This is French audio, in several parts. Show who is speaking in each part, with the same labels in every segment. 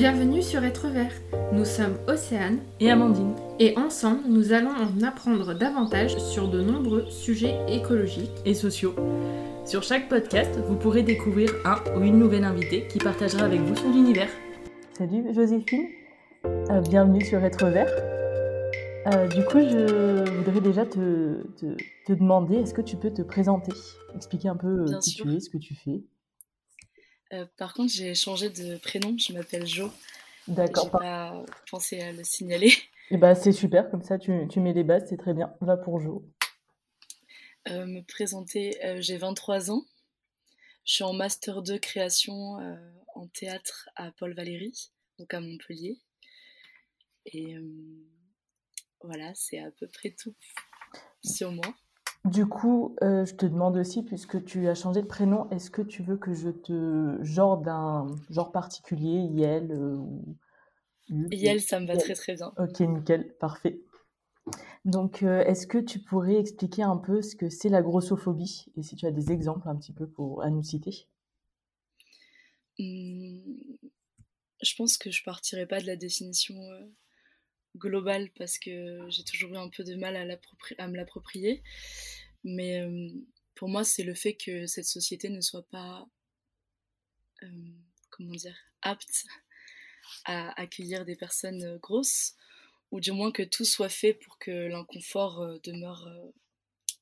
Speaker 1: Bienvenue sur Être Vert. Nous sommes Océane
Speaker 2: et Amandine.
Speaker 1: Et ensemble, nous allons en apprendre davantage sur de nombreux sujets écologiques
Speaker 2: et sociaux. Sur chaque podcast, vous pourrez découvrir un ou une nouvelle invitée qui partagera avec vous son univers.
Speaker 3: Salut Joséphine, euh, bienvenue sur Être Vert. Euh, du coup, je voudrais déjà te, te, demander, est-ce que tu peux te présenter, expliquer un peu euh, qui tu es, ce que tu fais?
Speaker 4: Euh, par contre, j'ai changé de prénom, je m'appelle Jo.
Speaker 3: D'accord.
Speaker 4: J'ai pas pensé à le signaler.
Speaker 3: Et eh bah, ben, c'est super, comme ça tu, tu mets les bases, c'est très bien. Va pour Jo.
Speaker 4: Euh, me présenter, euh, j'ai 23 ans. Je suis en master 2 création en théâtre à Paul Valéry, donc à Montpellier. Et voilà, c'est à peu près tout sur moi.
Speaker 3: Du coup, euh, je te demande aussi, puisque tu as changé de prénom, est-ce que tu veux que je te genre d'un genre particulier, Yel euh, ou
Speaker 4: Yel, ça me va très très bien.
Speaker 3: Ok, nickel, parfait. Donc, euh, est-ce que tu pourrais expliquer un peu ce que c'est la grossophobie? Et si tu as des exemples un petit peu pour, à nous citer
Speaker 4: mmh, Je pense que je partirai pas de la définition globale parce que j'ai toujours eu un peu de mal à, à me l'approprier. Mais euh, pour moi, c'est le fait que cette société ne soit pas, euh, comment dire, apte à accueillir des personnes grosses, ou du moins que tout soit fait pour que l'inconfort euh, demeure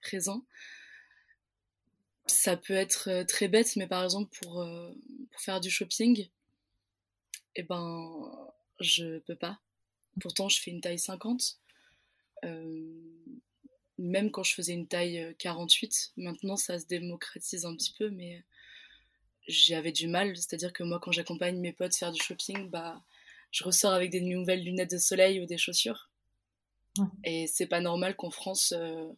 Speaker 4: présent. Ça peut être très bête, mais par exemple pour, pour faire du shopping, eh ben, je peux pas Pourtant, je fais une taille 50. Euh, même quand je faisais une taille 48, euh, maintenant ça se démocratise un petit peu, mais j'avais du mal. C'est-à-dire que moi, quand j'accompagne mes potes faire du shopping, bah, je ressors avec des nouvelles lunettes de soleil ou des chaussures. Et c'est pas normal qu'en France, euh,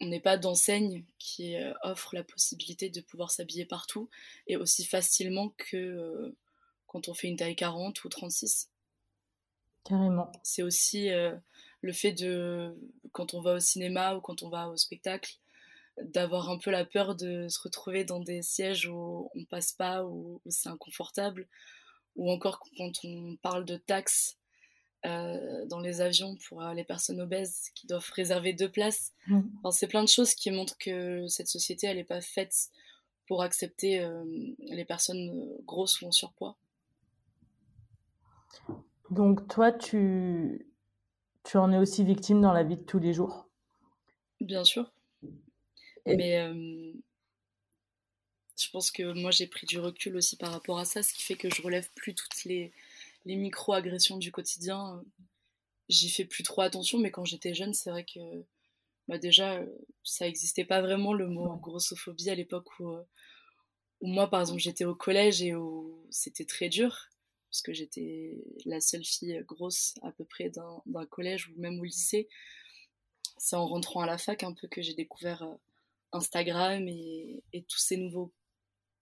Speaker 4: on n'ait pas d'enseigne qui offre la possibilité de pouvoir s'habiller partout et aussi facilement que quand on fait une taille 40 ou 36.
Speaker 3: Carrément.
Speaker 4: C'est aussi euh, le fait de, quand on va au cinéma ou quand on va au spectacle, d'avoir un peu la peur de se retrouver dans des sièges où on passe pas, où, c'est inconfortable, ou encore quand on parle de taxes euh, dans les avions pour euh, les personnes obèses qui doivent réserver deux places. Mmh. c'est plein de choses qui montrent que cette société, elle n'est pas faite pour accepter les personnes grosses ou en surpoids.
Speaker 3: Donc toi, tu, tu en es aussi victime dans la vie de tous les jours?
Speaker 4: Bien sûr. Mais euh, je pense que moi j'ai pris du recul aussi par rapport à ça, ce qui fait que je relève plus toutes les, les micro-agressions du quotidien. J'y fais plus trop attention, mais quand j'étais jeune, c'est vrai que bah déjà, ça n'existait pas vraiment le mot grossophobie à l'époque où, euh, où moi, par exemple, j'étais au collège et où c'était très dur parce que j'étais la seule fille grosse à peu près d'un collège ou même au lycée. C'est en rentrant à la fac un peu que j'ai découvert euh, Instagram et, tous ces nouveaux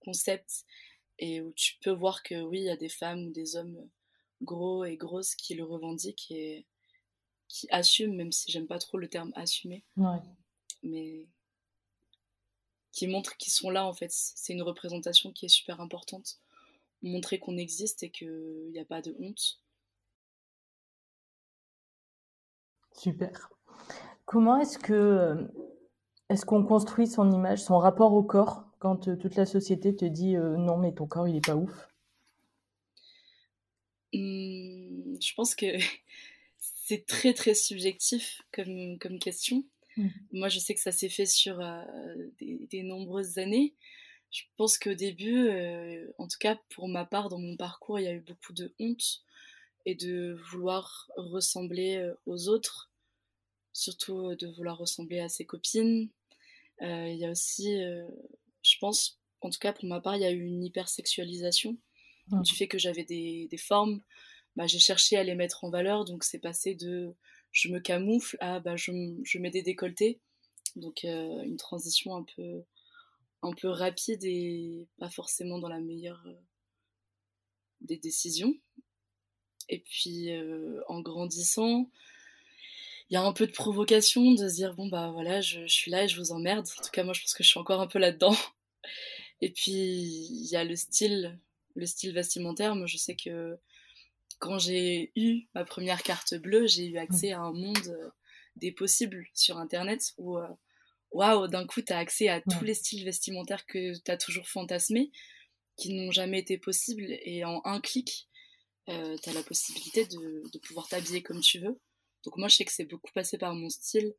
Speaker 4: concepts et où tu peux voir que oui, il y a des femmes ou des hommes gros et grosses qui le revendiquent et qui assument, même si j'aime pas trop le terme assumer. Mais qui montrent qu'ils sont là en fait. C'est une représentation qui est super importante montrer qu'on existe et qu'il n'y a pas de honte.
Speaker 3: Super. Comment est-ce que euh, est-ce qu'on construit son image, son rapport au corps quand euh, toute la société te dit euh, non mais ton corps il est pas ouf
Speaker 4: mmh, Je pense que c'est très très subjectif comme, comme question. Mmh. Moi je sais que ça s'est fait sur des, nombreuses années je pense qu'au début, euh, en tout cas pour ma part, dans mon parcours, il y a eu beaucoup de honte et de vouloir ressembler euh, aux autres, surtout euh, de vouloir ressembler à ses copines. il y a aussi, je pense, en tout cas pour ma part, il y a eu une hypersexualisation mmh. du fait que j'avais des, formes. Bah, j'ai cherché à les mettre en valeur, donc c'est passé de je me camoufle à bah, je, je mets des décolletés. Donc une transition un peu un peu rapide et pas forcément dans la meilleure euh, des décisions. Et puis euh, en grandissant, il y a un peu de provocation de se dire bon bah voilà, je, suis là et je vous emmerde. En tout cas, moi je pense que je suis encore un peu là-dedans. Et puis il y a le style le style vestimentaire, moi je sais que quand j'ai eu ma première carte bleue, j'ai eu accès à un monde euh, des possibles sur Internet où, euh, waouh, d'un coup, tu as accès à tous les styles vestimentaires que tu as toujours fantasmés, qui n'ont jamais été possibles. Et en un clic, euh, tu as la possibilité de, de pouvoir t'habiller comme tu veux. Donc moi, je sais que c'est beaucoup passé par mon style.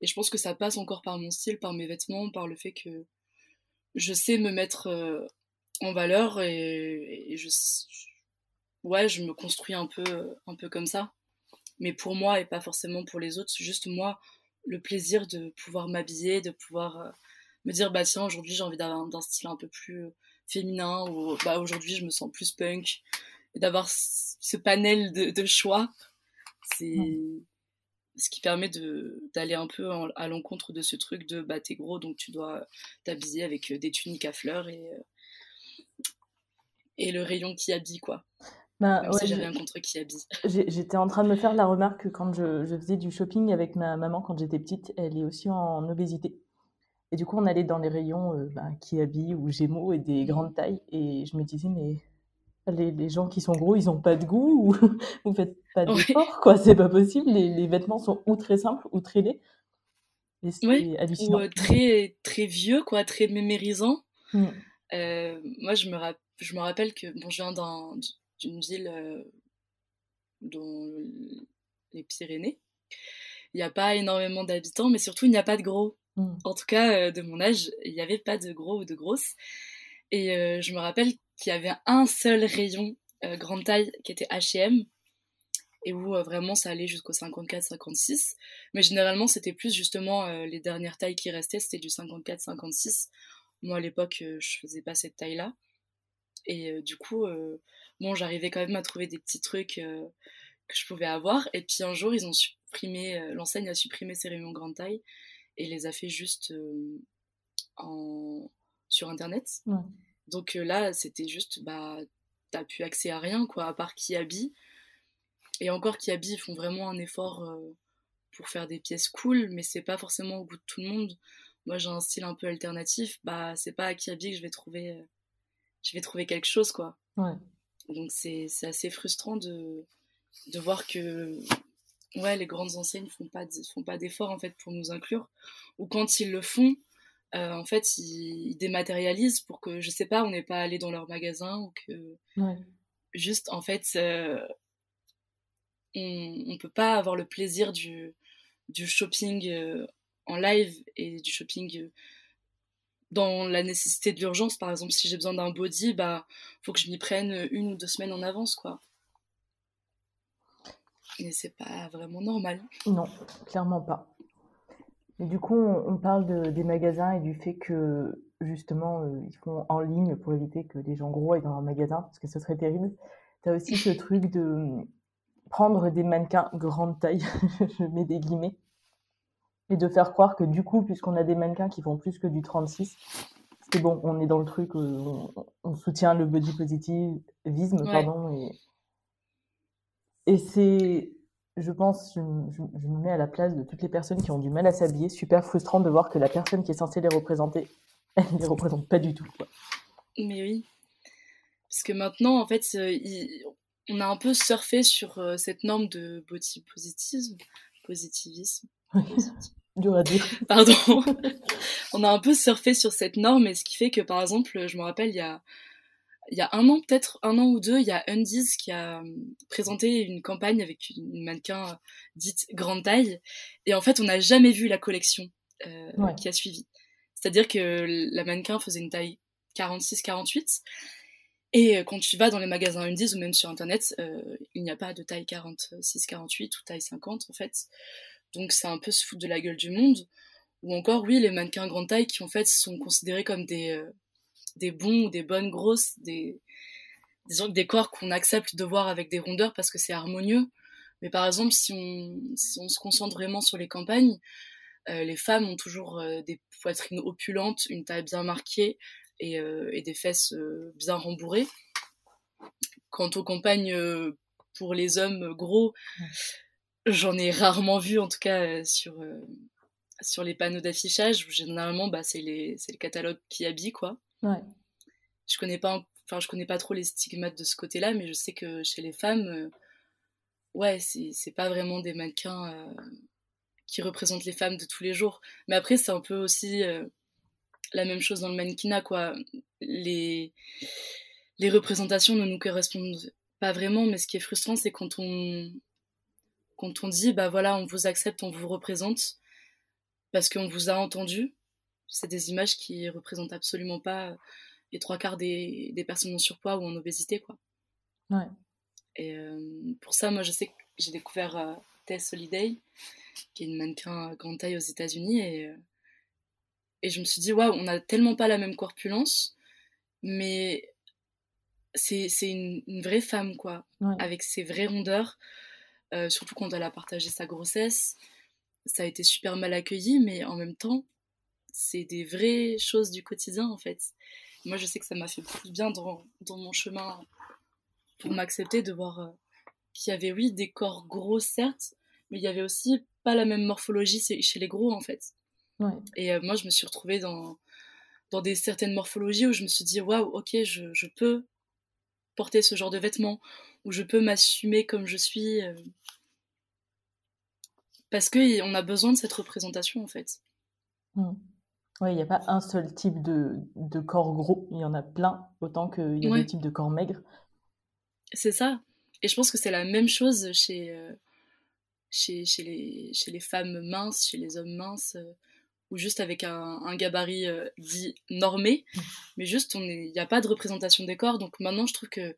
Speaker 4: Et je pense que ça passe encore par mon style, par mes vêtements, par le fait que je sais me mettre euh, en valeur et, je, ouais, je me construis un peu, un peu comme ça. Mais pour moi et pas forcément pour les autres, juste moi, le plaisir de pouvoir m'habiller, de pouvoir euh, me dire, bah tiens, aujourd'hui j'ai envie d'avoir un style un peu plus euh, féminin, ou bah aujourd'hui je me sens plus punk, et d'avoir ce panel de, choix, c'est ce qui permet d'aller un peu à l'encontre de ce truc de bah t'es gros donc tu dois t'habiller avec euh, des tuniques à fleurs et, et le rayon qui habille quoi.
Speaker 3: Bah,
Speaker 4: j'ai rien contre qui habille.
Speaker 3: J'étais en train de me faire la remarque quand je, je, faisais du shopping avec ma maman quand j'étais petite, elle est aussi en obésité. Et du coup, on allait dans les rayons euh, bah, ou Gémeaux et des grandes tailles. Et je me disais, mais les, les gens qui sont gros, ils ont pas de goût ou vous faites pas d'effort, quoi. C'est pas possible. Les, les, vêtements sont ou très simples ou très laids.
Speaker 4: Et c'est hallucinant. Ou euh, très, très vieux, quoi, très mémérisant. Mmh. Euh, moi, je me, je me rappelle que bon, je viens d'un d'une ville euh, dans les Pyrénées. Il n'y a pas énormément d'habitants, mais surtout il n'y a pas de gros. Mm. En tout cas, euh, de mon âge, il n'y avait pas de gros ou de grosses. Et euh, je me rappelle qu'il y avait un seul rayon grande taille qui était H&M et où vraiment ça allait jusqu'au 54-56. Mais généralement, c'était plus justement les dernières tailles qui restaient, c'était du 54-56. Moi, à l'époque, je faisais pas cette taille-là. Et du coup, bon, j'arrivais quand même à trouver des petits trucs euh, que je pouvais avoir. Et puis un jour, ils ont supprimé, euh, l'enseigne a supprimé ces rayons grande taille et les a fait juste euh, en, sur Internet. Donc là, c'était juste, bah, t'as plus accès à rien, quoi, à part habille. Et encore habille, ils font vraiment un effort pour faire des pièces cool, mais c'est pas forcément au goût de tout le monde. Moi, j'ai un style un peu alternatif, bah, c'est pas à habille que je vais trouver, je vais trouver quelque chose, quoi.
Speaker 3: Ouais.
Speaker 4: Donc c'est assez frustrant de, de voir que ouais, les grandes enseignes font pas font pas d'efforts en fait pour nous inclure ou quand ils le font euh, en fait ils, dématérialisent pour que je sais pas on n'est pas allé dans leur magasin ou que juste en fait euh, on, on peut pas avoir le plaisir du, du shopping euh, en live et du shopping dans la nécessité de l'urgence, par exemple, si j'ai besoin d'un body, bah, faut que je m'y prenne une ou deux semaines en avance, quoi. Mais c'est pas vraiment normal.
Speaker 3: Non, clairement pas. Du coup, on, parle de, des magasins et du fait que, justement, euh, ils font en ligne pour éviter que les gens gros aillent dans un magasin, parce que ce serait terrible. Tu as aussi ce truc de prendre des mannequins grande taille, je mets des guillemets, et de faire croire que du coup, puisqu'on a des mannequins qui font plus que du 36, c'est bon, on est dans le truc, on, on soutient le body positivisme, pardon, et, et c'est, je pense, je, je, me mets à la place de toutes les personnes qui ont du mal à s'habiller, super frustrant de voir que la personne qui est censée les représenter, elle ne les représente pas du tout. Quoi.
Speaker 4: Mais oui, parce que maintenant, en fait, euh, on a un peu surfé sur euh, cette norme de body positivisme, positivisme
Speaker 3: Dur à dire.
Speaker 4: Pardon. on a un peu surfé sur cette norme, et ce qui fait que, par exemple, je me rappelle, il y a, il y a un an, peut-être un an ou deux, il y a Undies qui a euh, présenté une campagne avec une mannequin euh, dite grande taille. Et en fait, on n'a jamais vu la collection euh, qui a suivi. C'est-à-dire que la mannequin faisait une taille 46-48. Et quand tu vas dans les magasins Undies ou même sur Internet, il n'y a pas de taille 46-48 ou taille 50 en fait. Donc c'est un peu se foutre de la gueule du monde. Ou encore, oui, les mannequins grande taille qui en fait sont considérés comme des, euh, des bons ou des bonnes grosses, des, des, des corps qu'on accepte de voir avec des rondeurs parce que c'est harmonieux. Mais par exemple, si on, se concentre vraiment sur les campagnes, euh, les femmes ont toujours euh, des poitrines opulentes, une taille bien marquée et, et des fesses bien rembourrées. Quant aux campagnes pour les hommes gros, J'en ai rarement vu, en tout cas, euh, sur, euh, sur les panneaux d'affichage, généralement, bah, c'est le catalogue qui habille, quoi.
Speaker 3: Ouais.
Speaker 4: Je connais pas enfin, je connais pas trop les stigmates de ce côté-là, mais je sais que chez les femmes, euh, ouais, c'est pas vraiment des mannequins euh, qui représentent les femmes de tous les jours. Mais après, c'est un peu aussi euh, la même chose dans le mannequinat, quoi. Les, les représentations ne nous correspondent pas vraiment, mais ce qui est frustrant, c'est quand on, quand on dit, bah voilà, on vous accepte, on vous représente, parce qu'on vous a entendu. C'est des images qui représentent absolument pas les trois quarts des, des, personnes en surpoids ou en obésité, quoi.
Speaker 3: Ouais.
Speaker 4: Et euh, pour ça, moi, je sais que j'ai découvert euh, Tess Holiday, qui est une mannequin grande taille aux États-Unis, et, euh, et je me suis dit, waouh, on n'a tellement pas la même corpulence, mais c'est une, une, vraie femme, quoi,
Speaker 3: ouais.
Speaker 4: avec ses vraies rondeurs, euh, surtout quand elle a partagé sa grossesse. Ça a été super mal accueilli, mais en même temps, c'est des vraies choses du quotidien, en fait. Moi, je sais que ça m'a fait beaucoup de bien dans, dans mon chemin pour m'accepter, de voir euh, qu'il y avait, oui, des corps gros, certes, mais il y avait aussi pas la même morphologie chez les gros, en fait.
Speaker 3: Ouais.
Speaker 4: Et euh, moi, je me suis retrouvée dans, dans des certaines morphologies où je me suis dit, waouh, ok, je, je, peux porter ce genre de vêtements, où je peux m'assumer comme je suis. Euh, parce qu'on a besoin de cette représentation, en fait.
Speaker 3: Mmh. Oui, il n'y a pas un seul type de, de, corps gros, il y en a plein, autant qu'il y a
Speaker 4: Ouais.
Speaker 3: des types de corps maigres.
Speaker 4: C'est ça. Et je pense que c'est la même chose chez, euh, chez, chez, les, chez les femmes minces, chez les hommes minces, euh, ou juste avec un, un gabarit euh, dit normé. Mais juste, il n'y a pas de représentation des corps. Donc maintenant, je trouve que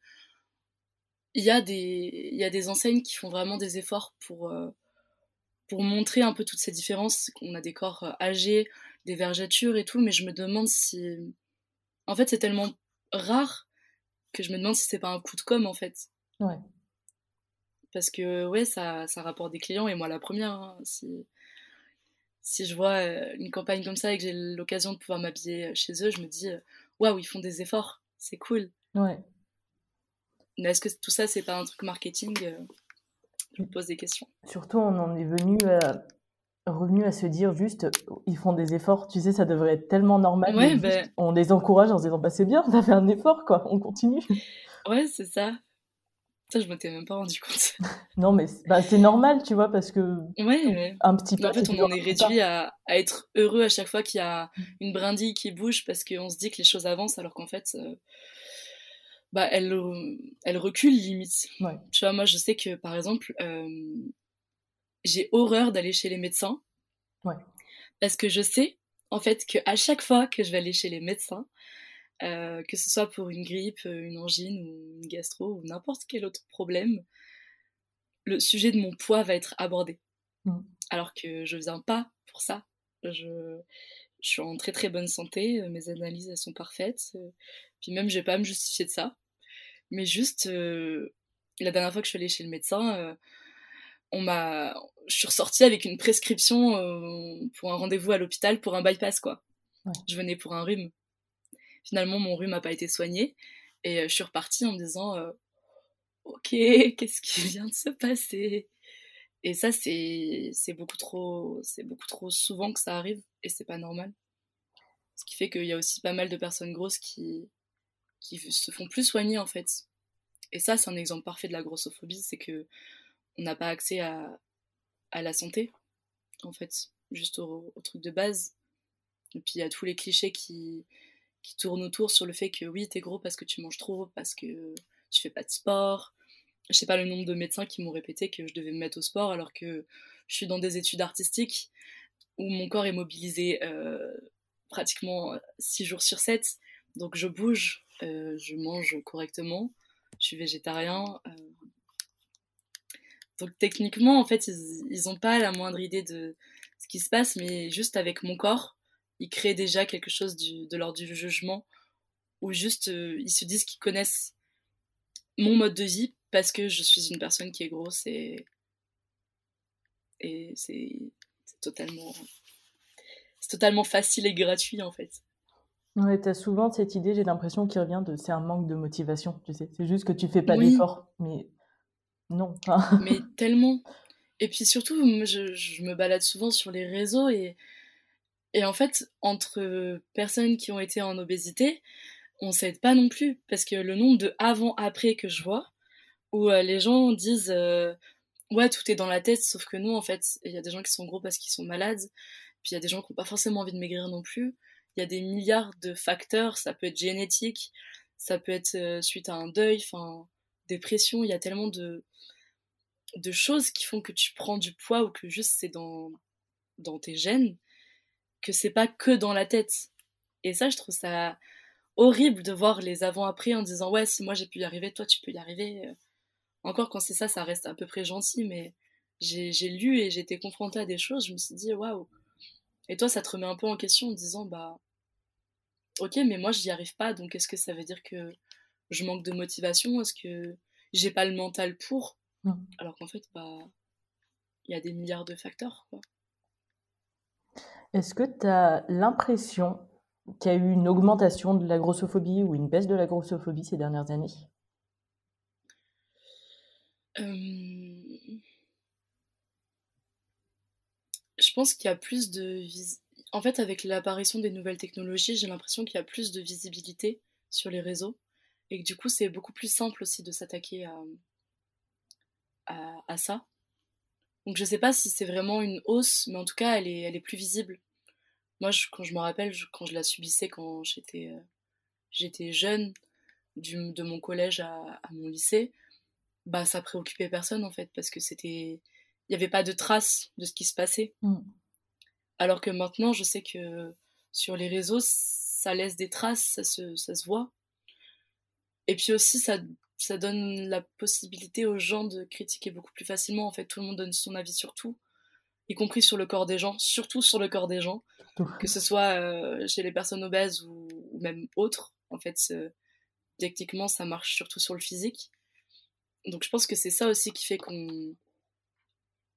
Speaker 4: il y, a des, il y a des enseignes qui font vraiment des efforts pour, euh, pour montrer un peu toutes ces différences. On a des corps euh, âgés, des vergetures et tout, mais je me demande si... En fait, c'est tellement rare que je me demande si c'est pas un coup de com' en fait.
Speaker 3: Ouais.
Speaker 4: Parce que ouais, ça, ça rapporte des clients et moi la première. hein, si, si je vois euh, une campagne comme ça et que j'ai l'occasion de pouvoir m'habiller chez eux, je me dis euh, waouh, ils font des efforts, c'est cool.
Speaker 3: Ouais.
Speaker 4: Mais est-ce que tout ça c'est pas un truc marketing euh, Je me pose des questions?
Speaker 3: Surtout, on en est venu à, revenu à se dire juste, ils font des efforts, tu sais, ça devrait être tellement normal.
Speaker 4: Ouais,
Speaker 3: juste, On les encourage en se disant, bah c'est bien, t'as fait un effort, quoi, on continue.
Speaker 4: Ouais, c'est ça. Ça, je m'étais même pas rendu compte.
Speaker 3: Non, mais c'est bah, c'est normal, tu vois, parce que
Speaker 4: ouais,
Speaker 3: un petit peu.
Speaker 4: En fait, on en est réduit à, à être heureux à chaque fois qu'il y a une brindille qui bouge parce qu'on se dit que les choses avancent alors qu'en fait, euh, bah, elles, euh, elles reculent limite.
Speaker 3: Ouais.
Speaker 4: Tu vois, moi, je sais que par exemple, euh, j'ai horreur d'aller chez les médecins.
Speaker 3: Ouais.
Speaker 4: Parce que je sais, en fait, qu'à chaque fois que je vais aller chez les médecins, euh, que ce soit pour une grippe, une angine ou une gastro ou n'importe quel autre problème, le sujet de mon poids va être abordé.
Speaker 3: Mm.
Speaker 4: Alors que je viens pas pour ça. Je, je suis en très très bonne santé, euh, mes analyses elles sont parfaites, euh, puis même je vais pas à me justifier de ça. Mais juste, euh, la dernière fois que je suis allée chez le médecin, euh, on m'a, je suis ressortie avec une prescription euh, pour un rendez-vous à l'hôpital pour un bypass quoi.
Speaker 3: Ouais.
Speaker 4: Je venais pour un rhume. Finalement, mon rhume n'a pas été soigné et euh, je suis repartie en me disant, euh, ok, qu'est-ce qui vient de se passer? Et ça, c'est beaucoup trop, souvent que ça arrive et c'est pas normal. Ce qui fait qu'il y a aussi pas mal de personnes grosses qui se font plus soigner en fait. Et ça, c'est un exemple parfait de la grossophobie, c'est que on n'a pas accès à, à la santé, en fait, juste au, au truc de base. Et puis il y a tous les clichés qui, qui tournent autour sur le fait que oui, t'es gros parce que tu manges trop, parce que tu fais pas de sport. Je sais pas le nombre de médecins qui m'ont répété que je devais me mettre au sport alors que je suis dans des études artistiques où mon corps est mobilisé euh, pratiquement 6 jours sur 7. Donc je bouge, euh, je mange correctement, je suis végétarien. Euh... Donc techniquement, en fait, ils, ils ont pas la moindre idée de ce qui se passe, mais juste avec mon corps, ils créent déjà quelque chose du, de l'ordre du jugement, ou juste euh, ils se disent qu'ils connaissent mon mode de vie parce que je suis une personne qui est grosse et, et c'est totalement, c'est totalement facile et gratuit en fait.
Speaker 3: Ouais, t'as souvent cette idée, j'ai l'impression, qui revient de c'est un manque de motivation, tu sais. C'est juste que tu fais pas
Speaker 4: Oui.
Speaker 3: d'effort, mais non.
Speaker 4: Mais tellement. Et puis surtout, je, je me balade souvent sur les réseaux et, et en fait, entre personnes qui ont été en obésité, on s'aide pas non plus parce que le nombre de avant-après que je vois où les gens disent ouais tout est dans la tête sauf que nous en fait il y a des gens qui sont gros parce qu'ils sont malades puis il y a des gens qui n'ont pas forcément envie de maigrir non plus. Il y a des milliards de facteurs ça peut être génétique ça peut être suite à un deuil enfin dépression il y a tellement de de choses qui font que tu prends du poids ou que juste c'est dans dans tes gènes que c'est pas que dans la tête et ça je trouve ça horrible de voir les avant-après en disant ouais si moi j'ai pu y arriver toi tu peux y arriver encore quand c'est ça, ça reste à peu près gentil, mais j'ai lu et j'ai été confrontée à des choses, je me suis dit waouh. Et toi, ça te remet un peu en question en disant bah ok, mais moi j'y arrive pas, donc est-ce que ça veut dire que je manque de motivation? Est-ce que j'ai pas le mental pour? Mmh. Alors qu'en fait, bah il y a des milliards de facteurs.
Speaker 3: Est-ce que tu as l'impression qu'il y a eu une augmentation de la grossophobie ou une baisse de la grossophobie ces dernières années?
Speaker 4: Je pense qu'il y a plus de... En fait, avec l'apparition des nouvelles technologies, j'ai l'impression qu'il y a plus de visibilité sur les réseaux et que du coup, c'est beaucoup plus simple aussi de s'attaquer à, à, ça. Donc je sais pas si c'est vraiment une hausse, mais en tout cas, elle est, elle est plus visible. Moi, je, quand je me rappelle, quand je la subissais quand j'étais euh, j'étais jeune, du, de mon collège à, à mon lycée, bah ça préoccupait personne en fait parce que c'était il n'y avait pas de traces de ce qui se passait. Mm. Alors que maintenant, je sais que sur les réseaux, ça laisse des traces, ça se, ça se voit. Et puis aussi, ça, ça donne la possibilité aux gens de critiquer beaucoup plus facilement. En fait, tout le monde donne son avis sur tout, y compris sur le corps des gens, surtout sur le corps des gens, que ce soit euh, chez les personnes obèses ou, même autres. En fait, techniquement, ça marche surtout sur le physique. Donc je pense que c'est ça aussi qui fait qu'on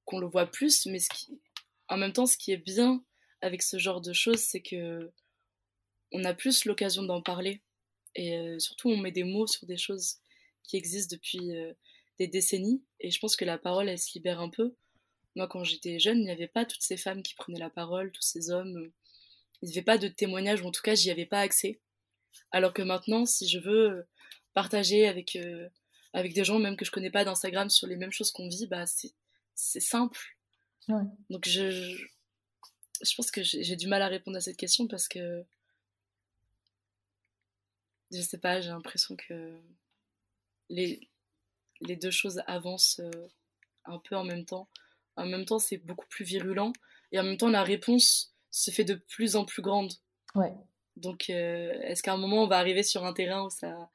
Speaker 4: qu'on le voit plus, mais ce qui, en même temps, ce qui est bien avec ce genre de choses, c'est que on a plus l'occasion d'en parler et euh, surtout on met des mots sur des choses qui existent depuis euh, des décennies et je pense que la parole elle se libère un peu. Moi quand j'étais jeune, il n'y avait pas toutes ces femmes qui prenaient la parole, tous ces hommes, il n'y avait pas de témoignages ou en tout cas j'y avais pas accès. Alors que maintenant, si je veux partager avec euh, avec des gens même que je connais pas d'Instagram sur les mêmes choses qu'on vit, bah c'est simple. Donc je, je, pense que j'ai du mal à répondre à cette question parce que je sais pas, j'ai l'impression que les, les deux choses avancent euh, un peu en même temps. En même temps, c'est beaucoup plus virulent et en même temps, la réponse se fait de plus en plus grande.
Speaker 3: Ouais.
Speaker 4: Donc, euh, est-ce qu'à un moment, on va arriver sur un terrain où ça,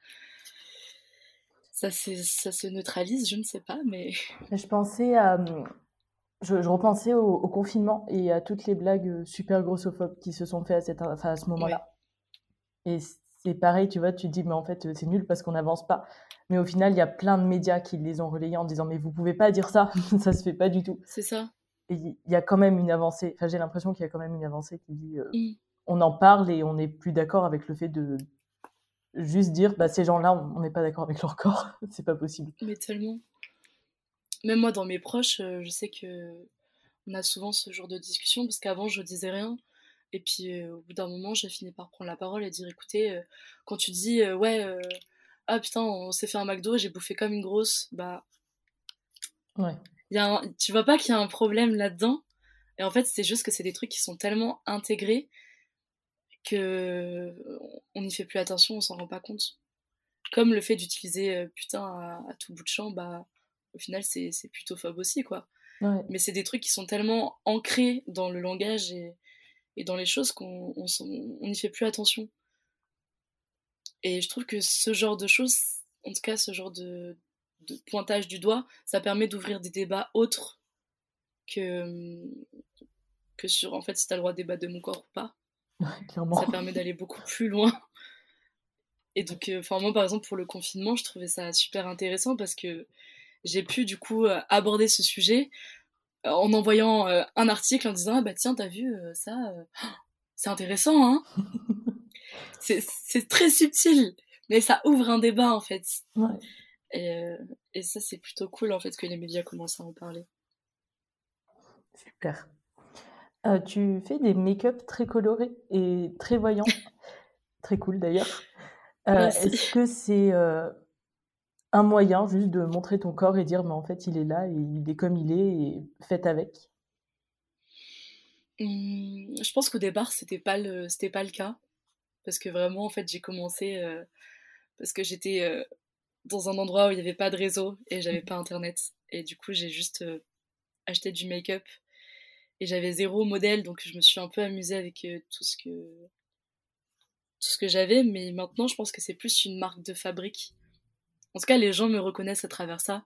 Speaker 4: ça, ça se neutralise, je ne sais pas, mais...
Speaker 3: Je pensais à... Je, repensais au, confinement et à toutes les blagues super grossophobes qui se sont faites à, cette, à ce moment-là. Et c'est pareil, tu vois, tu te dis, mais en fait, c'est nul parce qu'on n'avance pas. Mais au final, il y a plein de médias qui les ont relayés en disant, mais vous pouvez pas dire ça, ça se fait pas du tout.
Speaker 4: C'est ça.
Speaker 3: Et il y a quand même une avancée, enfin, j'ai l'impression qu'il y a quand même une avancée qui dit, euh, on en parle et on n'est plus d'accord avec le fait de, juste dire bah, ces gens-là, on n'est pas d'accord avec leur corps, c'est pas possible.
Speaker 4: Mais tellement. Même moi, dans mes proches, euh, je sais que on a souvent ce genre de discussion parce qu'avant, je disais rien. Et puis, euh, au bout d'un moment, j'ai fini par prendre la parole et dire écoutez, quand tu dis ouais, ah putain, on s'est fait un McDo, j'ai bouffé comme une grosse, bah.
Speaker 3: Ouais.
Speaker 4: Y a Tu vois pas qu'il y a un problème là-dedans? Et en fait, c'est juste que c'est des trucs qui sont tellement intégrés que on n'y fait plus attention, on s'en rend pas compte. Comme le fait d'utiliser euh, putain à, tout bout de champ, bah au final c'est plutôt phobe aussi quoi. Mais c'est des trucs qui sont tellement ancrés dans le langage et, et dans les choses qu'on n'y fait plus attention. Et je trouve que ce genre de choses, en tout cas ce genre de, de pointage du doigt, ça permet d'ouvrir des débats autres que, que sur en fait si t'as le droit de débattre de mon corps ou pas. Ça permet d'aller beaucoup plus loin. Et donc, euh, moi par exemple pour le confinement, je trouvais ça super intéressant parce que j'ai pu du coup euh, aborder ce sujet euh, en envoyant un article en disant ah bah tiens t'as vu ça, c'est intéressant hein. c'est très subtil, mais ça ouvre un débat en fait. Et, et ça c'est plutôt cool en fait que les médias commencent à en parler.
Speaker 3: Super. Euh, tu fais des make-up très colorés et très voyants. Très cool d'ailleurs. Est-ce que c'est un moyen juste de montrer ton corps et dire mais en fait il est là et il est comme il est et faites avec?
Speaker 4: Mmh, Je pense qu'au départ c'était pas le c'était pas le cas parce que vraiment en fait j'ai commencé parce que j'étais dans un endroit où il n'y avait pas de réseau et j'avais pas internet et du coup j'ai juste acheté du make-up et j'avais zéro modèle donc je me suis un peu amusée avec tout ce que tout ce que j'avais mais maintenant je pense que c'est plus une marque de fabrique en tout cas, les gens me reconnaissent à travers ça.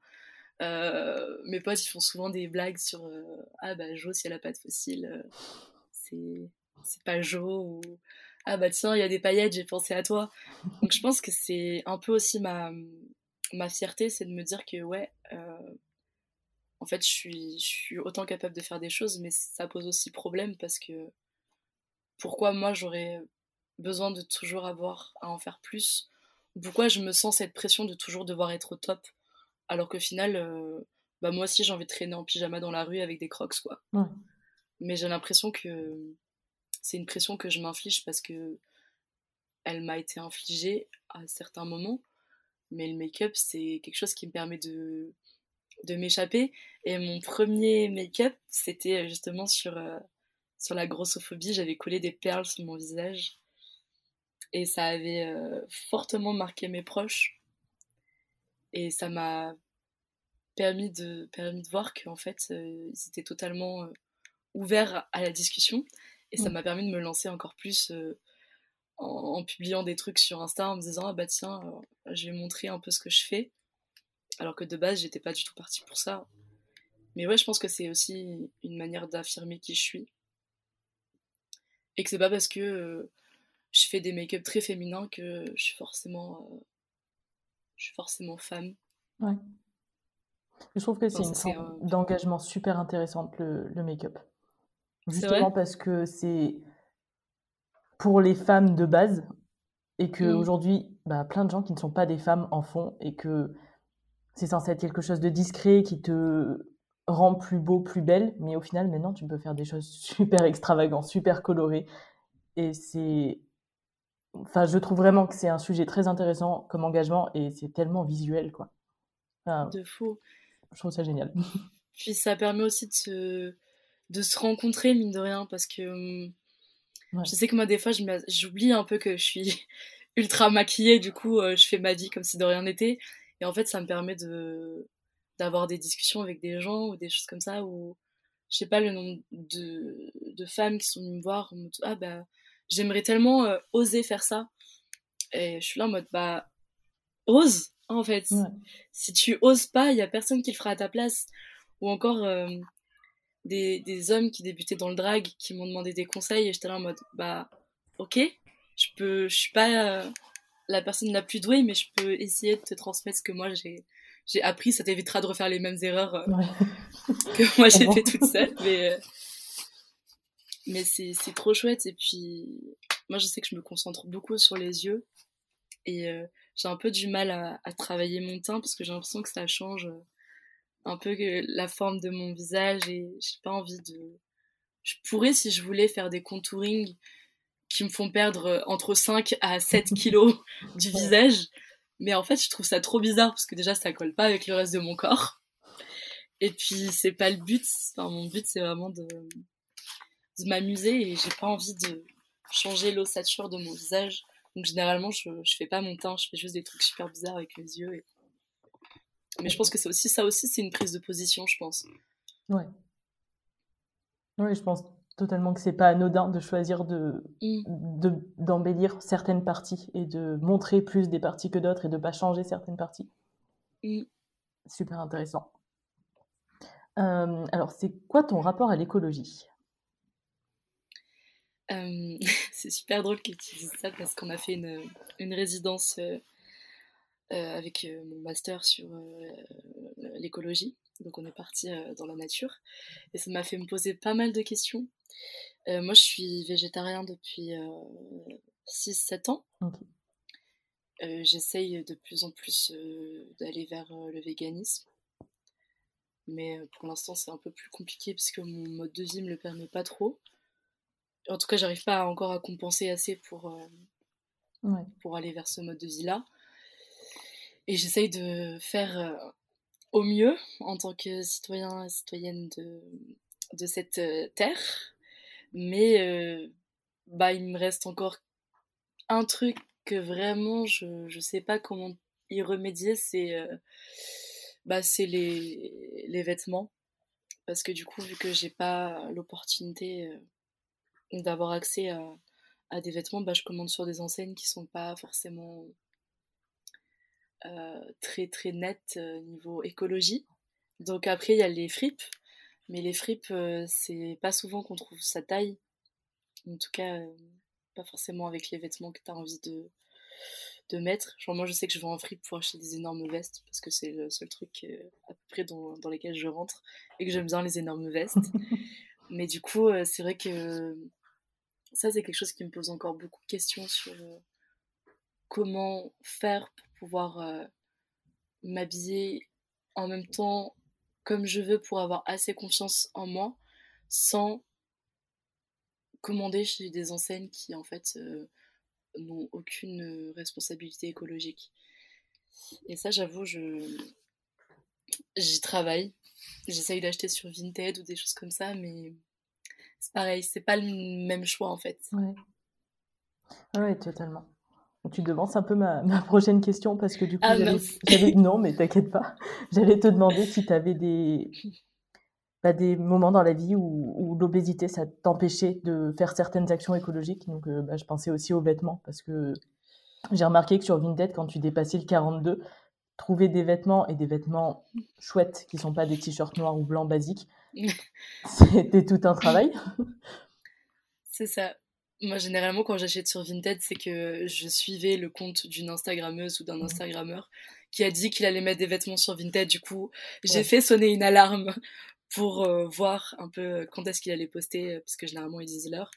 Speaker 4: Euh, mes potes, ils font souvent des blagues sur euh, Ah bah Jo, si elle a pas de fossile, euh, c'est, c'est pas Jo. Ou Ah bah tiens, il y a des paillettes, j'ai pensé à toi. Donc je pense que c'est un peu aussi ma, ma fierté, c'est de me dire que ouais, en fait, je suis, je suis autant capable de faire des choses, mais ça pose aussi problème parce que pourquoi moi j'aurais besoin de toujours avoir à en faire plus? Pourquoi je me sens cette pression de toujours devoir être au top? Alors qu'au final euh, bah moi aussi j'ai envie de traîner en pyjama dans la rue avec des crocs quoi. Mais j'ai l'impression que c'est une pression que je m'inflige parce que elle m'a été infligée à certains moments mais le make-up c'est quelque chose qui me permet de m'échapper et mon premier make-up c'était justement sur euh, sur la grossophobie j'avais collé des perles sur mon visage et ça avait euh, fortement marqué mes proches. Et ça m'a permis de, voir qu'en fait, euh, ils étaient totalement euh, ouverts à la discussion. Et ça mm. m'a permis de me lancer encore plus en, publiant des trucs sur Insta, en me disant Ah bah tiens, je vais montrer un peu ce que je fais. Alors que de base, j'étais pas du tout partie pour ça. Mais ouais, je pense que c'est aussi une manière d'affirmer qui je suis. Et que c'est pas parce que je fais des make-up très féminins que je suis forcément, euh, je suis forcément femme.
Speaker 3: Ouais. Je trouve que c'est une forme d'engagement super intéressante, le, le make-up. Justement parce que c'est pour les femmes de base et qu'aujourd'hui, mmh. bah, plein de gens qui ne sont pas des femmes en font et que c'est censé être quelque chose de discret qui te rend plus beau, plus belle, mais au final, maintenant, tu peux faire des choses super extravagantes, super colorées. Et c'est Enfin, je trouve vraiment que c'est un sujet très intéressant comme engagement et c'est tellement visuel, quoi.
Speaker 4: de fou.
Speaker 3: Je trouve ça génial.
Speaker 4: Puis ça permet aussi de se, de se rencontrer, mine de rien, parce que hum, je sais que moi, des fois, j'oublie un peu que je suis ultra maquillée, du coup, euh, je fais ma vie comme si de rien n'était. Et en fait, ça me permet de d'avoir des discussions avec des gens ou des choses comme ça, où je sais pas le nombre de, de femmes qui sont venues me voir, ah bah j'aimerais tellement euh, oser faire ça. Et je suis là en mode, bah, ose, en fait. Si tu oses pas, il y a personne qui le fera à ta place. Ou encore euh, des, des, hommes qui débutaient dans le drag qui m'ont demandé des conseils et j'étais là en mode, bah, ok, je peux, je suis pas euh, la personne la plus douée, mais je peux essayer de te transmettre ce que moi j'ai j'ai appris, ça t'évitera de refaire les mêmes erreurs que moi j'ai fait toute seule. Mais, mais c'est trop chouette. Et puis, moi, je sais que je me concentre beaucoup sur les yeux. Et euh, j'ai un peu du mal à, travailler mon teint parce que j'ai l'impression que ça change euh, un peu la forme de mon visage. Et j'ai pas envie de. Je pourrais, si je voulais, faire des contouring qui me font perdre euh, entre 5 à 7 kilos du visage. Mais en fait, je trouve ça trop bizarre parce que déjà, ça colle pas avec le reste de mon corps. Et puis, c'est pas le but. Enfin, mon but, c'est vraiment de, de m'amuser et j'ai pas envie de changer l'ossature de mon visage. Donc généralement, je, je fais pas mon teint, je fais juste des trucs super bizarres avec les yeux. Mais je pense que c'est aussi ça aussi, c'est une prise de position, je pense.
Speaker 3: Ouais. Oui, je pense totalement que c'est pas anodin de choisir de, mmh. d'embellir certaines parties et de montrer plus des parties que d'autres et de pas changer certaines parties. Mmh. Super intéressant. Euh, alors, c'est quoi ton rapport à l'écologie?
Speaker 4: Euh, c'est super drôle que tu dises ça parce qu'on a fait une, une résidence euh, avec mon master sur l'écologie. Donc on est parti dans la nature et ça m'a fait me poser pas mal de questions. moi je suis végétarien depuis 6-7 ans. J'essaye de plus en plus d'aller vers le véganisme. Mais pour l'instant c'est un peu plus compliqué parce que mon mode de vie me le permet pas trop en tout cas, j'arrive pas encore à compenser assez pour, euh, pour aller vers ce mode de vie-là. Et j'essaye de faire euh, au mieux en tant que citoyen et citoyenne de, cette euh, terre. Mais bah, il me reste encore un truc que vraiment je ne sais pas comment y remédier, c'est bah, les, les vêtements. Parce que du coup, vu que j'ai pas l'opportunité d'avoir accès à, à, des vêtements, bah, je commande sur des enseignes qui sont pas forcément très très nettes niveau écologie. Donc après, il y a les fripes. Mais les fripes, c'est pas souvent qu'on trouve sa taille. En tout cas, pas forcément avec les vêtements que tu as envie de, de mettre. Genre moi je sais que je vais en fripe pour acheter des énormes vestes parce que c'est le seul truc euh, à peu près dans, dans lesquels je rentre et que j'aime bien les énormes vestes. Mais du coup euh, c'est vrai que ça c'est quelque chose qui me pose encore beaucoup de questions sur euh, comment faire pour pouvoir m'habiller en même temps comme je veux pour avoir assez confiance en moi sans commander chez des enseignes qui en fait n'ont aucune euh, responsabilité écologique. Et ça, j'avoue, je j'y travaille. J'essaye d'acheter sur Vinted ou des choses comme ça, mais c'est pareil, c'est pas le même choix en fait.
Speaker 3: Ouais totalement. Tu devances un peu ma, ma, prochaine question parce que du coup, ah, j'allais... non, mais t'inquiète pas. J'allais te demander si tu avais des, bah, des moments dans la vie où, où l'obésité, ça t'empêchait de faire certaines actions écologiques. Donc, euh, bah, je pensais aussi aux vêtements parce que j'ai remarqué que sur Vinted, quand tu dépassais le 42, trouver des vêtements et des vêtements chouettes qui sont pas des t-shirts noirs ou blancs basiques, c'était tout un travail.
Speaker 4: C'est ça. Moi, généralement, quand j'achète sur Vinted, c'est que je suivais le compte d'une Instagrammeuse ou d'un mmh. Instagrammeur qui a dit qu'il allait mettre des vêtements sur Vinted. Du coup, j'ai fait sonner une alarme pour euh, voir un peu quand est-ce qu'il allait poster, euh, parce que généralement ils disent l'heure,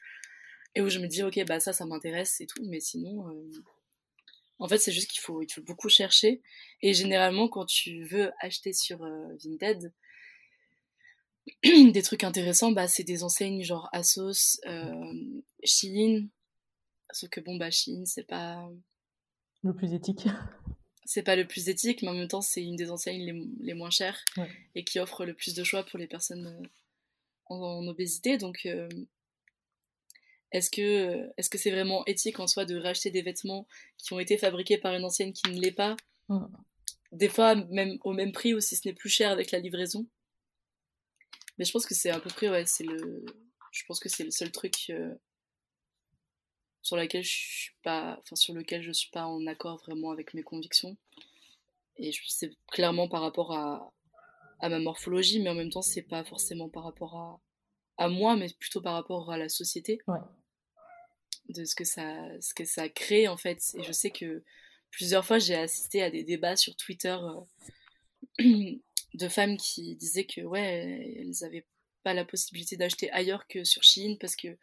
Speaker 4: et où je me dis, ok, bah ça, ça m'intéresse et tout, mais sinon, euh, en fait, c'est juste qu'il faut, il faut beaucoup chercher, et généralement, quand tu veux acheter sur Vinted, des trucs intéressants, bah, c'est des enseignes genre Asos, Shein, sauf que bon, bah, Shein, c'est pas...
Speaker 3: Le plus éthique.
Speaker 4: C'est pas le plus éthique, mais en même temps, c'est une des enseignes les, moins chères et qui offre le plus de choix pour les personnes euh, en, obésité. Donc, euh, est-ce que est-ce que c'est vraiment éthique en soi de racheter des vêtements qui ont été fabriqués par une enseigne qui ne l'est pas? Des fois, même au même prix ou si ce n'est plus cher avec la livraison. Mais je pense que c'est à peu près, ouais, c'est le. Je pense que c'est le seul truc euh, sur laquelle je suis pas, enfin sur lequel je suis pas en accord vraiment avec mes convictions. Et c'est clairement par rapport à, à ma morphologie, mais en même temps c'est pas forcément par rapport à, à moi, mais plutôt par rapport à la société. De ce que ça, ce que ça crée en fait. Et je sais que plusieurs fois j'ai assisté à des débats sur Twitter euh, de femmes qui disaient que ouais, elles avaient pas la possibilité d'acheter ailleurs que sur Chine parce que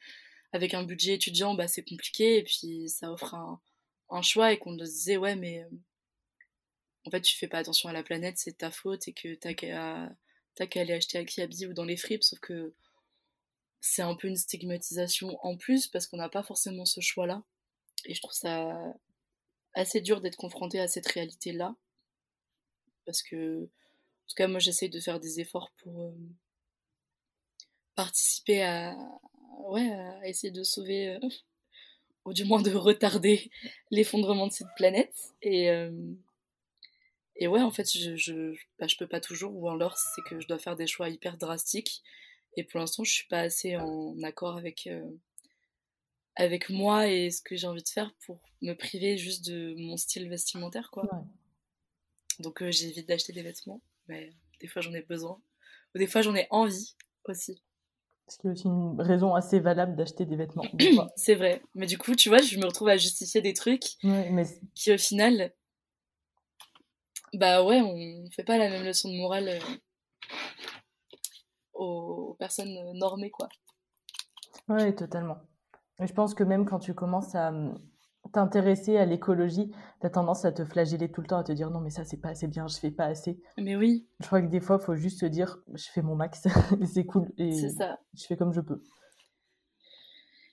Speaker 4: avec un budget étudiant, bah, c'est compliqué, et puis ça offre un, choix, et qu'on nous disait, ouais, mais euh, en fait, tu fais pas attention à la planète, c'est ta faute, et que t'as qu'à aller acheter à Kiabi ou dans les fripes, sauf que c'est un peu une stigmatisation en plus, parce qu'on n'a pas forcément ce choix-là, et je trouve ça assez dur d'être confronté à cette réalité-là, parce que, tout cas, moi, j'essaye de faire des efforts pour... Euh, participer à, ouais, à essayer de sauver, euh, ou du moins de retarder l'effondrement de cette planète. Et, euh, et ouais, en fait, je, je, bah, je peux pas toujours, ou alors c'est que je dois faire des choix hyper drastiques. Et pour l'instant, je suis pas assez en accord avec, avec moi et ce que j'ai envie de faire pour me priver juste de mon style vestimentaire, quoi. Donc j'évite d'acheter des vêtements, mais des fois j'en ai besoin. Ou des fois j'en ai envie aussi.
Speaker 3: C'est aussi une raison assez valable d'acheter des vêtements.
Speaker 4: c'est vrai. Mais du coup, tu vois, je me retrouve à justifier des trucs qui, au final, bah ouais, on fait pas la même leçon de morale euh, aux personnes normées, quoi.
Speaker 3: Ouais, totalement. Et je pense que même quand tu commences à, t'intéresser à l'écologie, tu as tendance à te flageller tout le temps, à te dire non mais ça c'est pas assez bien, je fais pas assez.
Speaker 4: Mais oui.
Speaker 3: Je crois que des fois il faut juste se dire je fais mon max et c'est cool et ça. je fais comme je peux.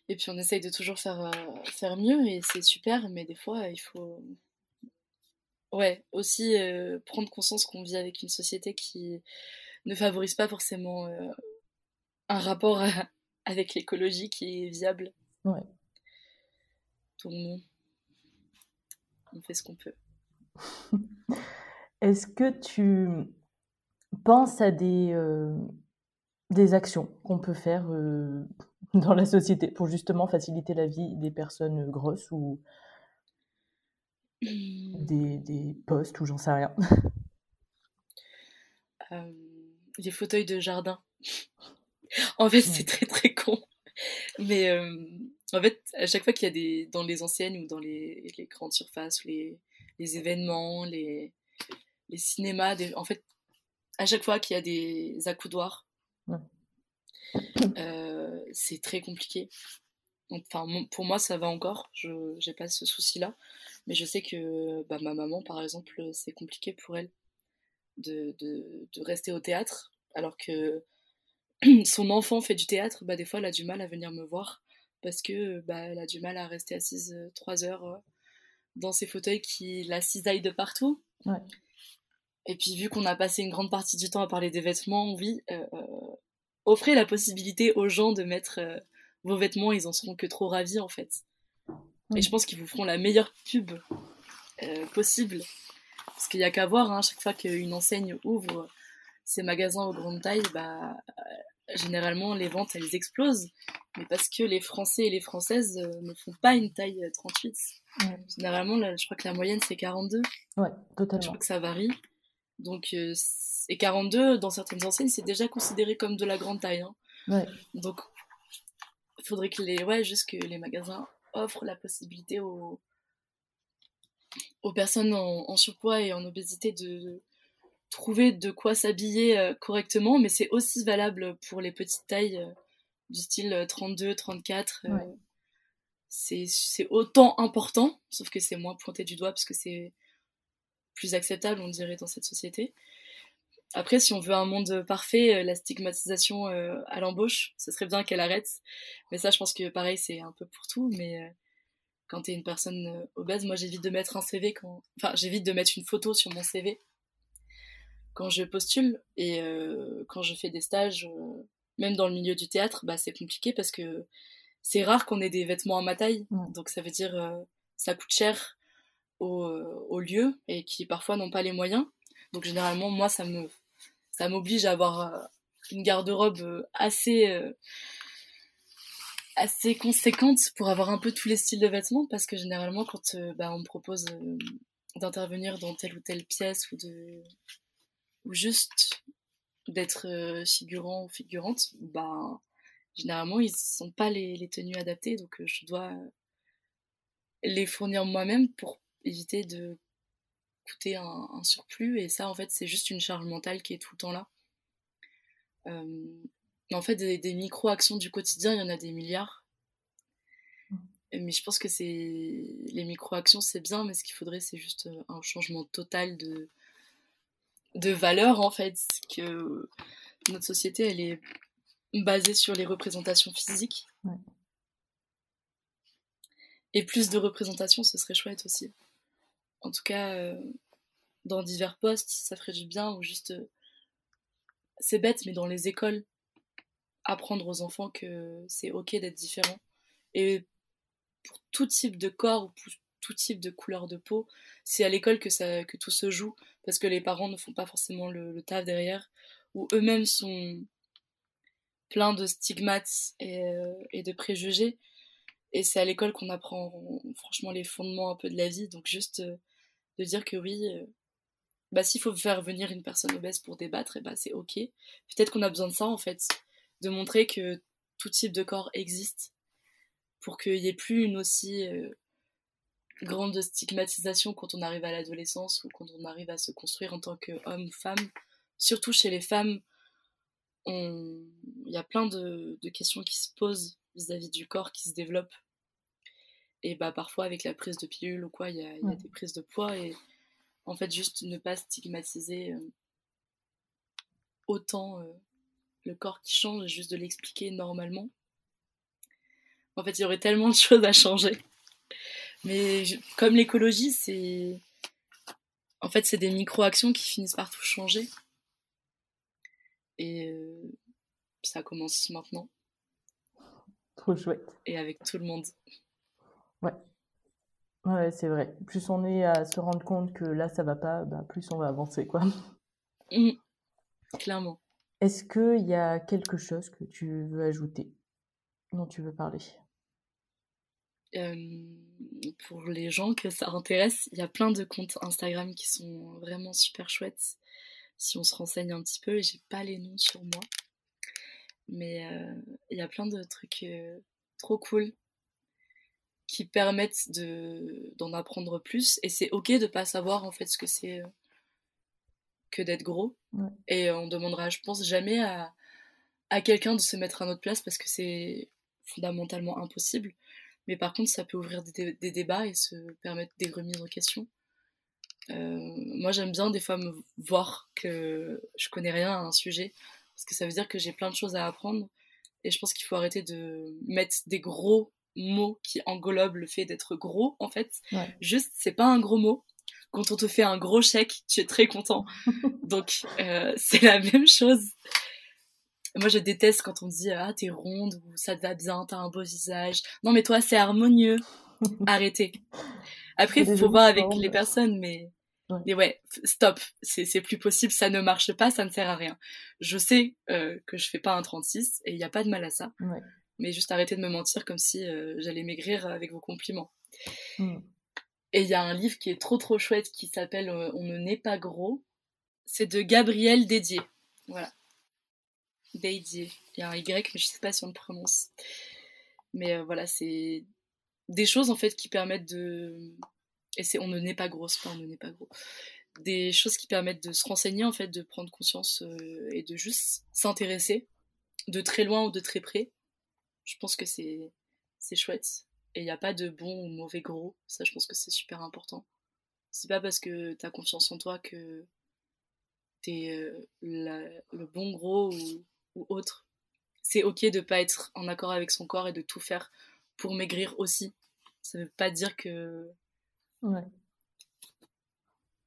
Speaker 4: Et puis on essaye de toujours faire, faire mieux et c'est super, mais des fois il faut. Ouais, aussi prendre conscience qu'on vit avec une société qui ne favorise pas forcément un rapport avec l'écologie qui est viable.
Speaker 3: Ouais.
Speaker 4: Donc, on fait ce qu'on peut.
Speaker 3: Est-ce que tu penses à des, euh, des actions qu'on peut faire euh, dans la société pour justement faciliter la vie des personnes grosses ou
Speaker 4: mmh.
Speaker 3: des, des postes ou j'en sais rien?
Speaker 4: Euh, Les fauteuils de jardin. en fait, c'est très très con. Mais en fait, à chaque fois qu'il y a des. dans les enseignes ou dans les, grandes surfaces, les, les événements, les, cinémas, en fait, à chaque fois qu'il y a des accoudoirs, euh, c'est très compliqué. Enfin, pour moi, ça va encore, je n'ai pas ce souci-là. Mais je sais que bah, ma maman, par exemple, c'est compliqué pour elle de, de, de, rester au théâtre, alors que son enfant fait du théâtre, bah, des fois, elle a du mal à venir me voir parce que bah, elle a du mal à rester assise euh, trois heures euh, dans ses fauteuils qui la cisaillent de partout. Et puis, vu qu'on a passé une grande partie du temps à parler des vêtements, oui, euh, offrez la possibilité aux gens de mettre vos vêtements, ils en seront que trop ravis en fait. Et je pense qu'ils vous feront la meilleure pub possible. Parce qu'il n'y a qu'à voir, hein, chaque fois qu'une enseigne ouvre ses magasins aux grandes tailles, bah, généralement les ventes elles explosent, mais parce que les Français et les Françaises euh, ne font pas une taille 38. Euh, généralement, là, je crois que la moyenne c'est 42.
Speaker 3: Ouais, totalement.
Speaker 4: Je crois que ça varie. Donc, euh, et 42 dans certaines enseignes, c'est déjà considéré comme de la grande taille. Hein.
Speaker 3: Ouais.
Speaker 4: Donc, il faudrait que les, ouais, juste que les magasins offrent la possibilité aux, aux personnes en surpoids et en obésité de, trouver de quoi s'habiller euh, correctement, mais c'est aussi valable pour les petites tailles euh, du style 32, 34. Euh, c'est autant important, sauf que c'est moins pointé du doigt parce que c'est plus acceptable, on dirait, dans cette société. Après, si on veut un monde parfait, la stigmatisation à l'embauche, ce serait bien qu'elle arrête. Mais ça, je pense que pareil, c'est un peu pour tout. Mais quand tu es une personne obèse, moi j'évite de mettre un CV quand. Enfin, j'évite de mettre une photo sur mon CV quand je postule et euh, quand je fais des stages, euh, même dans le milieu du théâtre, bah, c'est compliqué parce que c'est rare qu'on ait des vêtements à ma taille. Donc ça veut dire euh, ça coûte cher au, au lieu et qui parfois n'ont pas les moyens. Donc généralement, moi, ça me ça m'oblige à avoir une garde-robe assez assez conséquente pour avoir un peu tous les styles de vêtements parce que généralement quand bah, on me propose d'intervenir dans telle ou telle pièce ou de ou juste d'être euh, figurant ou figurante, ben, généralement, ils sont pas les, tenues adaptées, donc euh, je dois les fournir moi-même pour éviter de coûter un, surplus. Et ça, en fait, c'est juste une charge mentale qui est tout le temps là. Euh, en fait, des, micro-actions du quotidien, il y en a des milliards. Mmh. Mais je pense que c'est les micro-actions, c'est bien, mais ce qu'il faudrait, c'est juste un changement total de, de valeur en fait que notre société elle est basée sur les représentations physiques. Et plus de représentations ce serait chouette aussi. En tout cas euh, dans divers postes ça ferait du bien ou juste euh, c'est bête mais dans les écoles apprendre aux enfants que c'est ok d'être différent. Et pour tout type de corps ou pour tout type de couleur de peau c'est à l'école que ça que tout se joue parce que les parents ne font pas forcément le, taf derrière, ou eux-mêmes sont pleins de stigmates euh, et, de préjugés. Et c'est à l'école qu'on apprend franchement les fondements un peu de la vie. Donc juste euh, de dire que oui, euh, bah, s'il faut faire venir une personne obèse pour débattre, et bah, c'est ok. Peut-être qu'on a besoin de ça en fait, de montrer que tout type de corps existe pour qu'il n'y ait plus une aussi grande stigmatisation quand on arrive à l'adolescence ou quand on arrive à se construire en tant qu'homme ou femme. Surtout chez les femmes, il y a plein de, questions qui se posent vis-à-vis du corps qui se développe. Et bah parfois avec la prise de pilule ou quoi, il y a, des prises de poids et en fait juste ne pas stigmatiser euh, autant euh, le corps qui change et juste de l'expliquer normalement. En fait, il y aurait tellement de choses à changer. Mais comme l'écologie, c'est. En fait, c'est des micro-actions qui finissent par tout changer. Et euh, ça commence maintenant.
Speaker 3: Trop chouette.
Speaker 4: Et avec tout le monde.
Speaker 3: Ouais. Ouais, c'est vrai. Plus on est à se rendre compte que là, ça va pas, bah, plus on va avancer, quoi.
Speaker 4: Mmh. Clairement.
Speaker 3: Est-ce qu'il y a quelque chose que tu veux ajouter, dont tu veux parler?
Speaker 4: Pour les gens que ça intéresse, il y a plein de comptes Instagram qui sont vraiment super chouettes. Si on se renseigne un petit peu, j'ai pas les noms sur moi. Mais il y a plein de trucs trop cool qui permettent de, d'en apprendre plus. Et c'est ok de pas savoir en fait ce que c'est que d'être gros. Et on demandera, je pense, jamais à, à quelqu'un de se mettre à notre place parce que c'est fondamentalement impossible. Mais par contre, ça peut ouvrir des, des débats et se permettre des remises en question. Euh, moi, j'aime bien des fois me voir que je connais rien à un sujet parce que ça veut dire que j'ai plein de choses à apprendre. Et je pense qu'il faut arrêter de mettre des gros mots qui englobent le fait d'être gros, en fait. Juste, c'est pas un gros mot, quand on te fait un gros chèque, tu es très content. Donc, euh, c'est la même chose. Moi, je déteste quand on dit Ah, t'es ronde, ou ça te va bien, t'as un beau visage. Non, mais toi, c'est harmonieux. Arrêtez. Après, il faut voir avec les personnes, mais. Ouais. Mais ouais, stop, c'est plus possible, ça ne marche pas, ça ne sert à rien. Je sais euh, que je fais pas un 36 et il n'y a pas de mal à ça. Mais juste arrêtez de me mentir comme si euh, j'allais maigrir avec vos compliments. Mm. Et il y a un livre qui est trop trop chouette qui s'appelle euh, On ne naît pas gros. C'est de Gabriel Dédier. Voilà. Dédier. Il y a un Y, mais je sais pas si on le prononce. Mais euh, voilà, c'est des choses en fait qui permettent de. Et On ne naît pas gros, pas On ne naît pas gros. Des choses qui permettent de se renseigner en fait, de prendre conscience euh, et de juste s'intéresser de très loin ou de très près. Je pense que c'est chouette. Et il n'y a pas de bon ou mauvais gros. Ça, je pense que c'est super important. C'est pas parce que tu as confiance en toi que t'es euh, le bon gros ou, autre. C'est ok de pas être en accord avec son corps et de tout faire pour maigrir aussi. Ça veut pas dire que. Ouais.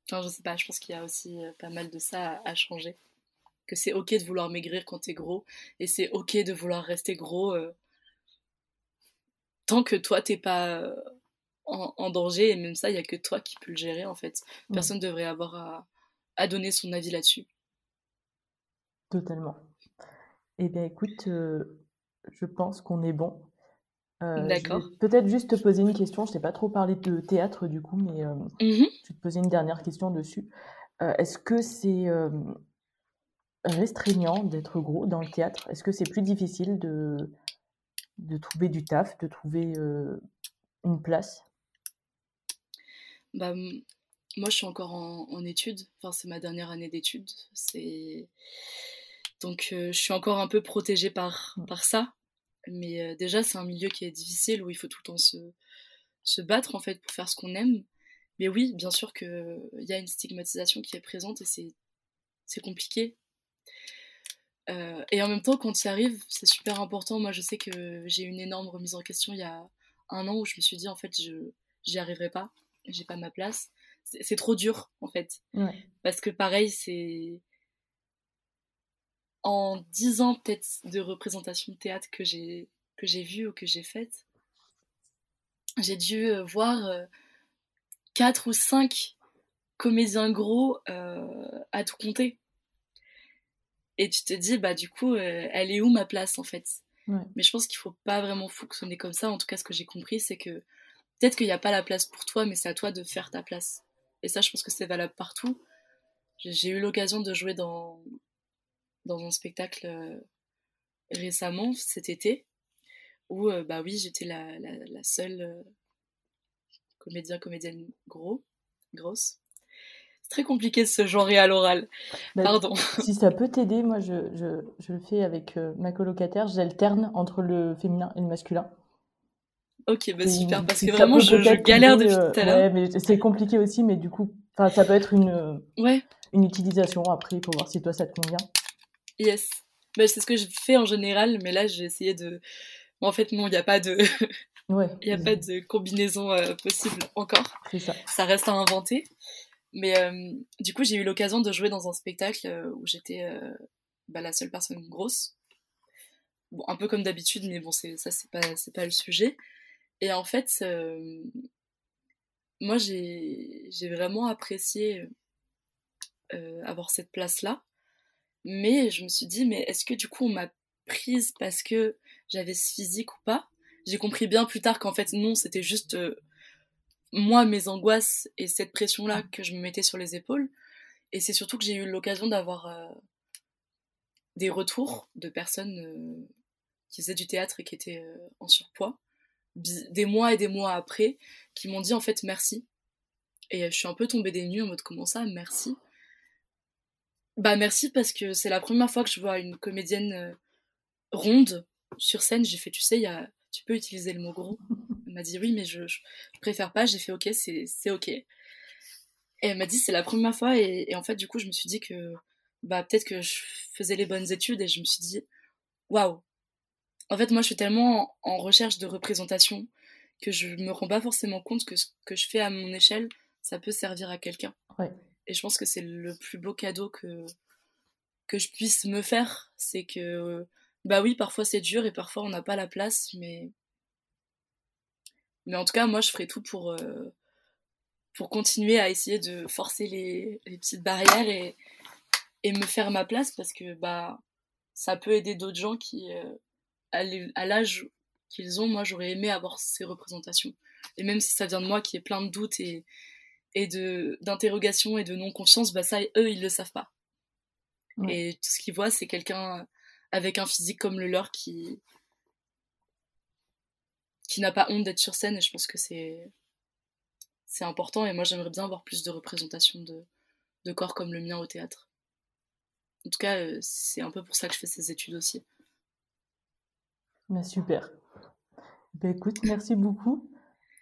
Speaker 4: Enfin, je sais pas, je pense qu'il y a aussi euh, pas mal de ça à, changer. Que c'est ok de vouloir maigrir quand t'es gros et c'est ok de vouloir rester gros. Euh, tant que toi t'es pas euh, en, danger et même ça il y a que toi qui peux le gérer en fait personne ne devrait avoir à, donner son avis là-dessus
Speaker 3: totalement eh bien écoute euh, je pense qu'on est bon
Speaker 4: euh, D'accord.
Speaker 3: Peut-être juste te poser une question. Je t'ai pas trop parlé de théâtre du coup, mais mmh je vais te poser une dernière question dessus. Est-ce que c'est restreignant d'être gros dans le théâtre? Est-ce que c'est plus difficile de, de trouver du taf, de trouver une place?
Speaker 4: Bah, Moi, je suis encore en, études. Enfin, c'est ma dernière année d'études. C'est... Donc, je suis encore un peu protégée par, par ça. Mais déjà, c'est un milieu qui est difficile où il faut tout le temps se, se battre en fait pour faire ce qu'on aime. Mais oui, bien sûr qu'il y a une stigmatisation qui est présente et c'est, c'est compliqué. Euh, et en même temps, quand tu y arrives, c'est super important. Moi, je sais que j'ai eu une énorme remise en question il y a un an où je me suis dit, en fait, je j'y arriverai pas, j'ai pas ma place. C'est trop dur, en fait. Parce que pareil, c'est. En dix ans, peut-être, de représentation de théâtre que j'ai que j'ai vu ou que j'ai faite, j'ai dû euh, voir euh, quatre ou cinq comédiens gros à tout compter. Et tu te dis bah du coup euh, elle est où ma place en fait? Mais je pense qu'il faut pas vraiment fonctionner comme ça. En tout cas ce que j'ai compris c'est que peut-être qu'il n'y a pas la place pour toi mais c'est à toi de faire ta place. Et ça je pense que c'est valable partout. J'ai eu l'occasion de jouer dans dans un spectacle euh, récemment cet été où euh, bah oui j'étais la, la, seule comédien comédienne gros grosse très compliqué de se genrer à l'oral. Bah, Pardon.
Speaker 3: Si ça peut t'aider, moi je, je, je, le fais avec euh, ma colocataire, j'alterne entre le féminin et le masculin.
Speaker 4: Ok, bah super, parce que vraiment je, galère depuis tout à l'heure.
Speaker 3: Ouais, mais c'est compliqué aussi, mais du coup, ça peut être une, ouais. une utilisation après pour voir si toi ça te convient.
Speaker 4: Yes. Bah, c'est ce que je fais en général, mais là j'ai essayé de en fait, non, il n'y a pas de.
Speaker 3: Ouais.
Speaker 4: Il n'y a pas de combinaison euh, possible encore.
Speaker 3: C'est ça.
Speaker 4: Ça reste à inventer. Mais euh, du coup, j'ai eu l'occasion de jouer dans un spectacle euh, où j'étais bah, la seule personne grosse. Bon, un peu comme d'habitude, mais bon, ça, c'est pas, pas le sujet. Et en fait, moi, j'ai, vraiment apprécié avoir cette place-là. Mais je me suis dit, mais est-ce que du coup, on m'a prise parce que j'avais ce physique ou pas? J'ai compris bien plus tard qu'en fait, non, c'était juste euh, moi, mes angoisses et cette pression-là que je me mettais sur les épaules. Et c'est surtout que j'ai eu l'occasion d'avoir euh, des retours de personnes euh, qui faisaient du théâtre et qui étaient en surpoids, des mois et des mois après, qui m'ont dit en fait merci. Et je suis un peu tombée des nues en mode comment ça, merci? Bah merci parce que c'est la première fois que je vois une comédienne euh, ronde sur scène. J'ai fait, tu sais, il y a... tu peux utiliser le mot gros. Elle m'a dit oui, mais je, je, je préfère pas. J'ai fait ok, c'est c'est ok. Et elle m'a dit c'est la première fois et, et en fait du coup je me suis dit que bah peut-être que je faisais les bonnes études et je me suis dit waouh. En fait moi je suis tellement en, en recherche de représentation que je me rends pas forcément compte que ce que je fais à mon échelle ça peut servir à quelqu'un.
Speaker 3: Ouais.
Speaker 4: Et je pense que c'est le plus beau cadeau que que je puisse me faire, c'est que bah oui parfois c'est dur et parfois on n'a pas la place mais mais en tout cas moi je ferai tout pour euh, pour continuer à essayer de forcer les, les petites barrières et, et me faire ma place parce que bah ça peut aider d'autres gens qui euh, à l'â- à l'âge qu'ils ont. Moi j'aurais aimé avoir ces représentations. Et même si ça vient de moi qui est plein de doutes et et de d'interrogations et de non confiance bah ça eux ils le savent pas
Speaker 3: Ouais.
Speaker 4: et tout ce qu'ils voient c'est quelqu'un avec un physique comme le leur qui qui n'a pas honte d'être sur scène et je pense que c'est c'est important et moi j'aimerais bien avoir plus de représentation de, de corps comme le mien au théâtre. En tout cas, euh, c'est un peu pour ça que je fais ces études aussi.
Speaker 3: Bah, super. Bah, écoute, merci beaucoup.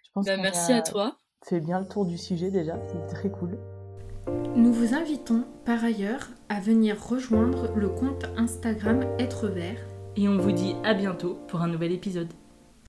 Speaker 3: Je pense
Speaker 4: Bah, merci
Speaker 3: a
Speaker 4: à toi.
Speaker 3: Fait bien le tour du sujet déjà, c'est très cool.
Speaker 1: Nous vous invitons par ailleurs à venir rejoindre le compte Instagram Être Vert
Speaker 2: Et on vous dit à bientôt pour un nouvel épisode.